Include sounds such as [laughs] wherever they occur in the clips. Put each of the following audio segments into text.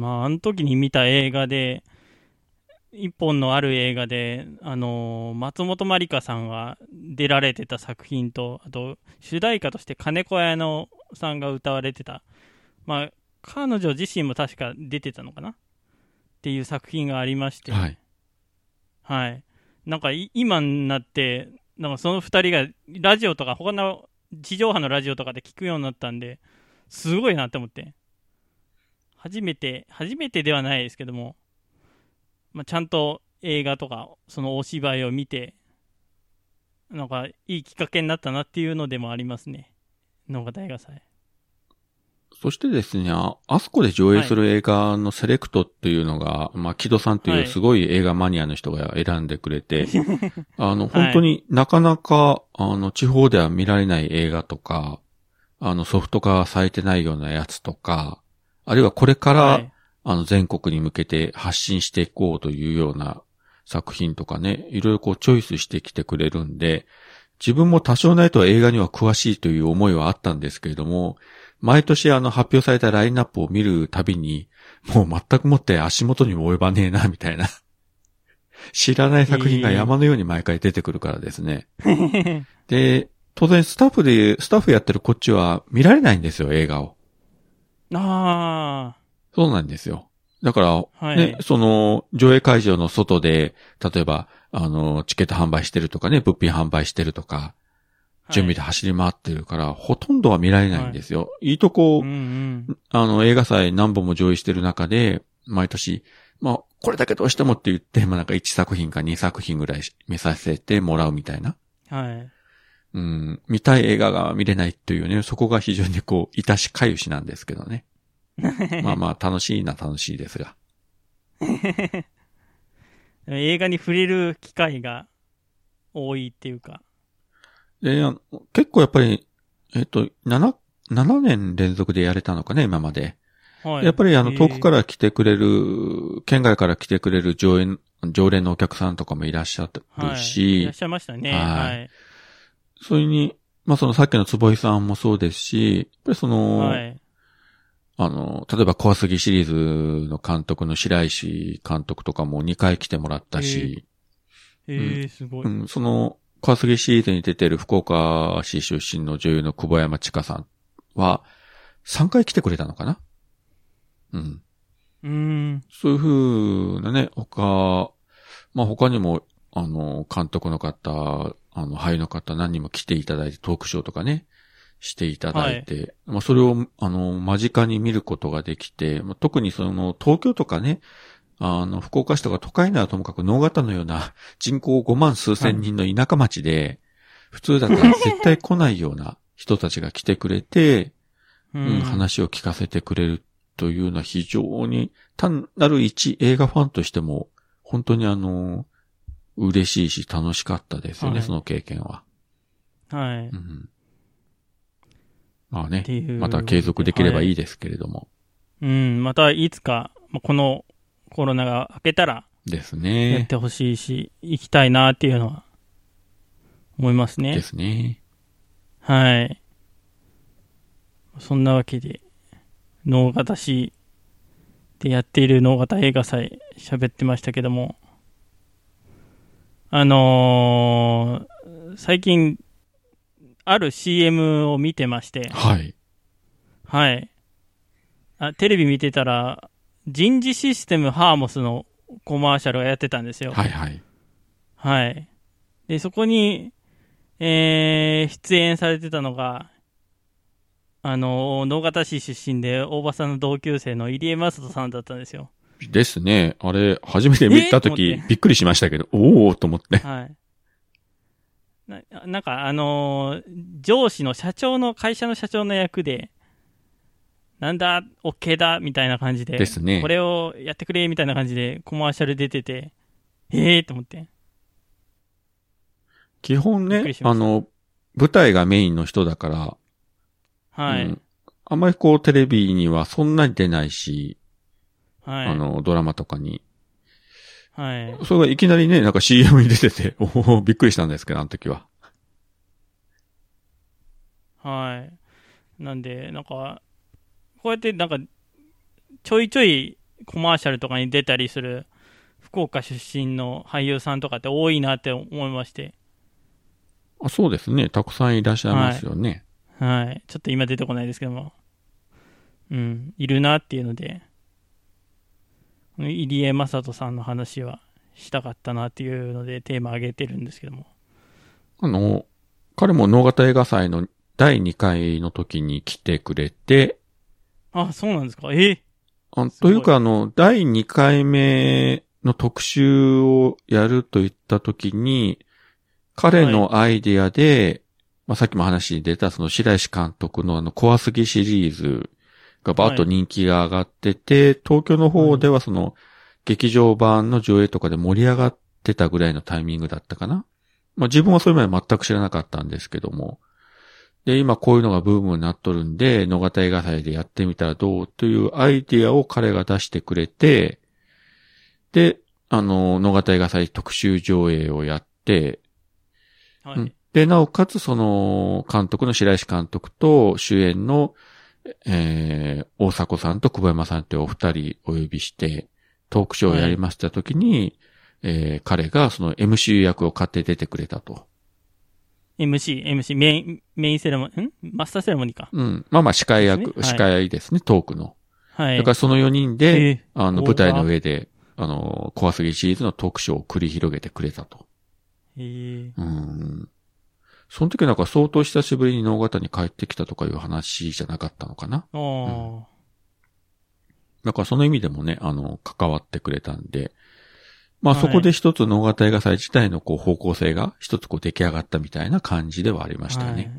まあ、あの時に見た映画で、一本のある映画で、あのー松本まりかさんが出られてた作品と、あと、主題歌として金子綾乃さんが歌われてた、まあ、彼女自身も確か出てたのかな？っていう作品がありまして、はい。はい。なんかい今になって、なんかその二人がラジオとか他の地上波のラジオとかで聞くようになったんで、すごいなって思って。初めて、初めてではないですけども、まあ、ちゃんと映画とか、そのお芝居を見て、なんかいいきっかけになったなっていうのでもありますね。農家大画祭。そしてですね、ああそこで上映する映画のセレクトっていうのが、まあ、木戸さんというすごい映画マニアの人が選んでくれて、[laughs] あの、本当になかなか、あの、地方では見られない映画とか、あの、ソフト化されてないようなやつとか、あるいはこれから、はい。あの、全国に向けて発信していこうというような作品とかね、いろいろこうチョイスしてきてくれるんで、自分も多少ないとは映画には詳しいという思いはあったんですけれども、毎年あの発表されたラインナップを見るたびに、もう全くもって足元にも及ばねえな、みたいな。[laughs] 知らない作品が山のように毎回出てくるからですね。[laughs] で、当然スタッフで、スタッフやってるこっちは見られないんですよ、映画を。あそうなんですよ。だから、はいね、その、上映会場の外で、例えば、あの、チケット販売してるとかね、物品販売してるとか、あ。準備で走り回ってるから、ほとんどは見られないんですよ。い、いとこうん、うん。あの、映画祭何本も上映してる中で、毎年、まあ、これだけどうしてもって言って、まあなんか1作品か2作品ぐらい見させてもらうみたいな。はい。うん、見たい映画が見れないっていうね、そこが非常にこう、いたしかゆしなんですけどね。[laughs] まあまあ、楽しいな楽しいですが。[laughs] 映画に触れる機会が多いっていうか。で、あの結構やっぱり、えっと、7、7年連続でやれたのかね、今まで。はい。やっぱりあの、えー遠くから来てくれる、県外から来てくれる常連、常連のお客さんとかもいらっしゃるはい、いし、らっしゃいましたね。はいはい。それに、まあそのさっきの坪井さんもそうですし、やっぱりその、はい。あの、例えば怖すぎシリーズの監督の白石監督とかも2回来てもらったし、えー、すごい。うん、その、怖すぎシリーズに出てる福岡市出身の女優の久保山千佳さんは、3回来てくれたのかな？うん。うーん。そういう風なね、他、まあ他にも、あの、監督の方、あの、俳優の方何人も来ていただいてトークショーとかね、していただいて、まあそれを、あの、間近に見ることができて、まあ、特にその、東京とかね、あの、福岡市とか都会ならともかく農型のような [laughs] 人口5万数千人の田舎町で、普通だったら絶対来ないような人たちが来てくれて、ううん、話を聞かせてくれるというのは非常に単なる一映画ファンとしても、本当にあの、嬉しいし楽しかったですよね、はいその経験は。はい。うん、まあねって、いう。また継続できればいい。いですけれども。うん。またいつか、まあこのコロナが明けたらですやっね。てほしいし、行きたいなっていうのは思いますでね。すね。はい。そんなわけで、脳型市でやっている脳型映画祭喋ってましたけども、あのー最近、ある CM を見てまして、はい。はい。あ、テレビ見てたら、人事システムハーモスのコマーシャルがやってたんですよ。はいはい。はい。で、そこに、えー、出演されてたのが、あの、能形市出身で、大場さんの同級生の入江正人さんだったんですよ。ですね。あれ、初めて見たときびっくりしましたけど、おおーと思って。はい。ななんか、あのー上司の社長の、会社の社長の役で、なんだ、OK だ、みたいな感じで、ですねこれをやってくれ、みたいな感じで、コマーシャル出てて、ええー、と思って。基本ねあの、舞台がメインの人だから、はい。うんあんまりこうテレビにはそんなに出ないし、はい。あの、ドラマとかに。はい。それがいきなりね、なんか CM に出てて、[laughs] おおびっくりしたんですけど、あの時は。はい。なんで、なんか、こうやってなんか、ちょいちょいコマーシャルとかに出たりする福岡出身の俳優さんとかって多いなって思いまして。あそうですね。たくさんいらっしゃいますよね。はい。ちょっと今出てこないですけども。うん。いるなっていうので、入江雅人さんの話はしたかったなっていうのでテーマ上げてるんですけども。あの、彼も能型映画祭の第2回の時に来てくれて、あ、そうなんですか？え？えあというか、あの、第2回目の特集をやるといった時に、彼のアイディアで、まあ、さっきも話に出たその白石監督のあの、怖すぎシリーズがバーッと人気が上がってて、東京の方ではその、劇場版の上映とかで盛り上がってたぐらいのタイミングだったかな。まあ、自分はそれまで全く知らなかったんですけども。で、今こういうのがブームになっとるんで、野方映画祭でやってみたらどうというアイディアを彼が出してくれて、で、あの、野方映画祭特集上映をやって、はい。うんで、なおかつその、監督の白石監督と主演の、えー、大迫さんと久保山さんというお二人お呼びして、トークショーをやりましたときに、えー彼がその MC 役を買って出てくれたと。MC、MC、メイン、メインセレモニー、ん？マスターセレモニーか。うん。まあまあ司会役、ねはい司会ですね、トークの。はい。だからその4人で、えあの、舞台の上で、あの、怖すぎシリーズのトークショーを繰り広げてくれたと。ええうん。その時なんか相当久しぶりに能形に帰ってきたとかいう話じゃなかったのかな？ああ、だからその意味でもね、あの、関わってくれたんで、まあはいそこで一つ能形映画祭自体のこう方向性が一つこう出来上がったみたいな感じではありましたよね。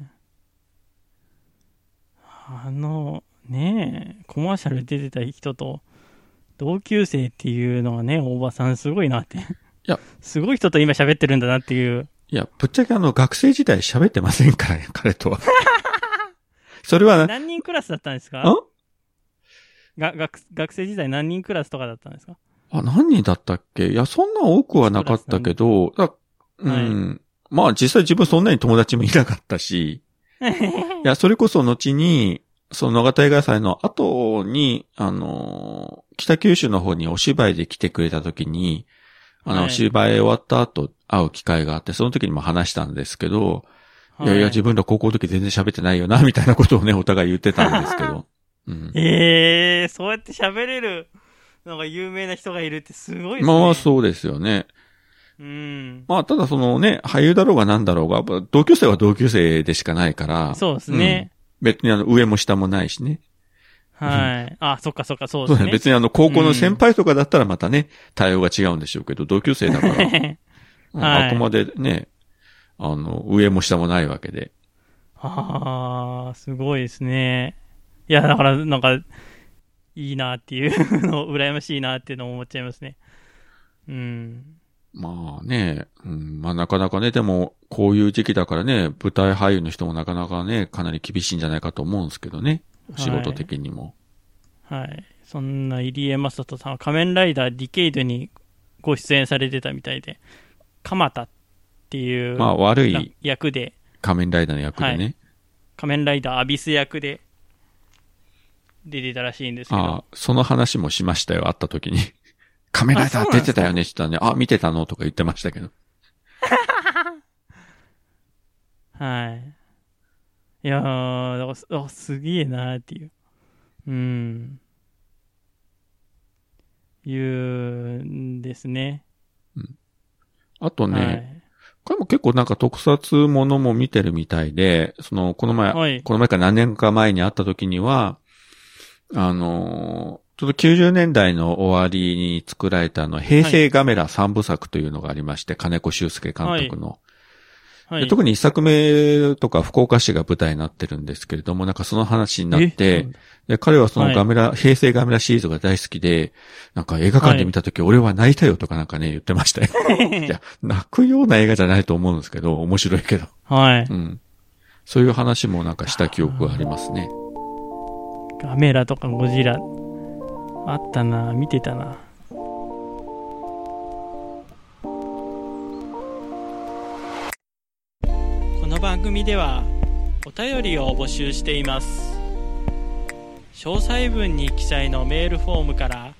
はい。あの、ねえ、コマーシャル出てた人と、同級生っていうのがね、大場さんすごいなって。いや、すごい人と今喋ってるんだなっていう。いや、ぶっちゃけあの学生時代喋ってませんからね、[laughs] 彼とは。[laughs] それは、何人クラスだったんですか？あが学学生時代何人クラスとかだったんですか？あ、何人だったっけ？いや、そんな多くはなかったけど、だうん。まあ実際自分そんなに友達もいなかったし、[laughs] いや、それこそ後に、その野方映画祭の後に、あのー北九州の方にお芝居で来てくれた時に、あの、はい芝居終わった後会う機会があって、その時にも話したんですけど、い、やいや、自分ら高校の時全然喋ってないよな、みたいなことをね、お互い言ってたんですけど。[laughs] うん。ええそうやって喋れる、なんか有名な人がいるってすごいですね。まあそうですよね。うん。まあただそのね、俳優だろうが何だろうが、同級生は同級生でしかないから。そうですね。別にあの上も下もないしね。はい。あ、そっかそっか、そう。ですね。別にあの高校の先輩とかだったらまたね、対応が違うんでしょうけど、同級生だから。[laughs] うんはいあくまでね、あの、上も下もないわけで。ああ、すごいですね。いや、だから、なんか、いいなっていうの、[laughs] 羨ましいなっていうのを思っちゃいますね。うん。まあね、うん、まあなかなかね、でも、こういう時期だからね、舞台俳優の人もなかなかね、かなり厳しいんじゃないかと思うんですけどね。はい仕事的にも。はい。そんな入江雅人さんは仮面ライダーディケイドにご出演されてたみたいで、鎌田っていうまあ悪い役で、仮面ライダーの役でね。仮面ライダーアビス役で出てたらしいんですけあどあ、、その話もしましたよ、会った時に。[laughs] 仮面ライダー出てたよね、って言ったらね、あ、見てたの？とか言ってましたけど。[laughs] はい。いやー、だからすあすげえなーっていう。うん。いうんですね。あとね、はい。これも結構なんか特撮ものも見てるみたいで、その、この前、はいこの前か何年か前に会った時には、あのーちょっと90年代の終わりに作られたあの、平成ガメラ三部作というのがありまして、金子修介監督の。はい。で特に一作目とか福岡市が舞台になってるんですけれども、なんかその話になっえて、で彼はそのガメラ、平成ガメラシリーズが大好きで、なんか映画館で見た時、俺は泣いたよとかなんかね、言ってましたよ。[laughs] いや、泣くような映画じゃないと思うんですけど、面白いけど。はい。うん。そういう話もなんかした記憶がありますね。ガメラとかゴジラ、あったな、見てたな。番組ではお便りを募集しています。詳細文に記載のメールフォームから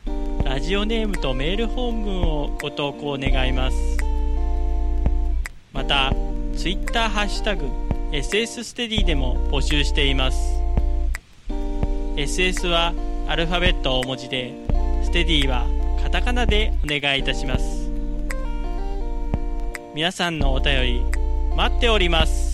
ラジオネームとメール本文をご投稿願います。またツイッターハッシュタグ SS ステディでも募集しています。SS はアルファベット大文字でステディはカタカナでお願いいたします。皆さんのお便り待っております。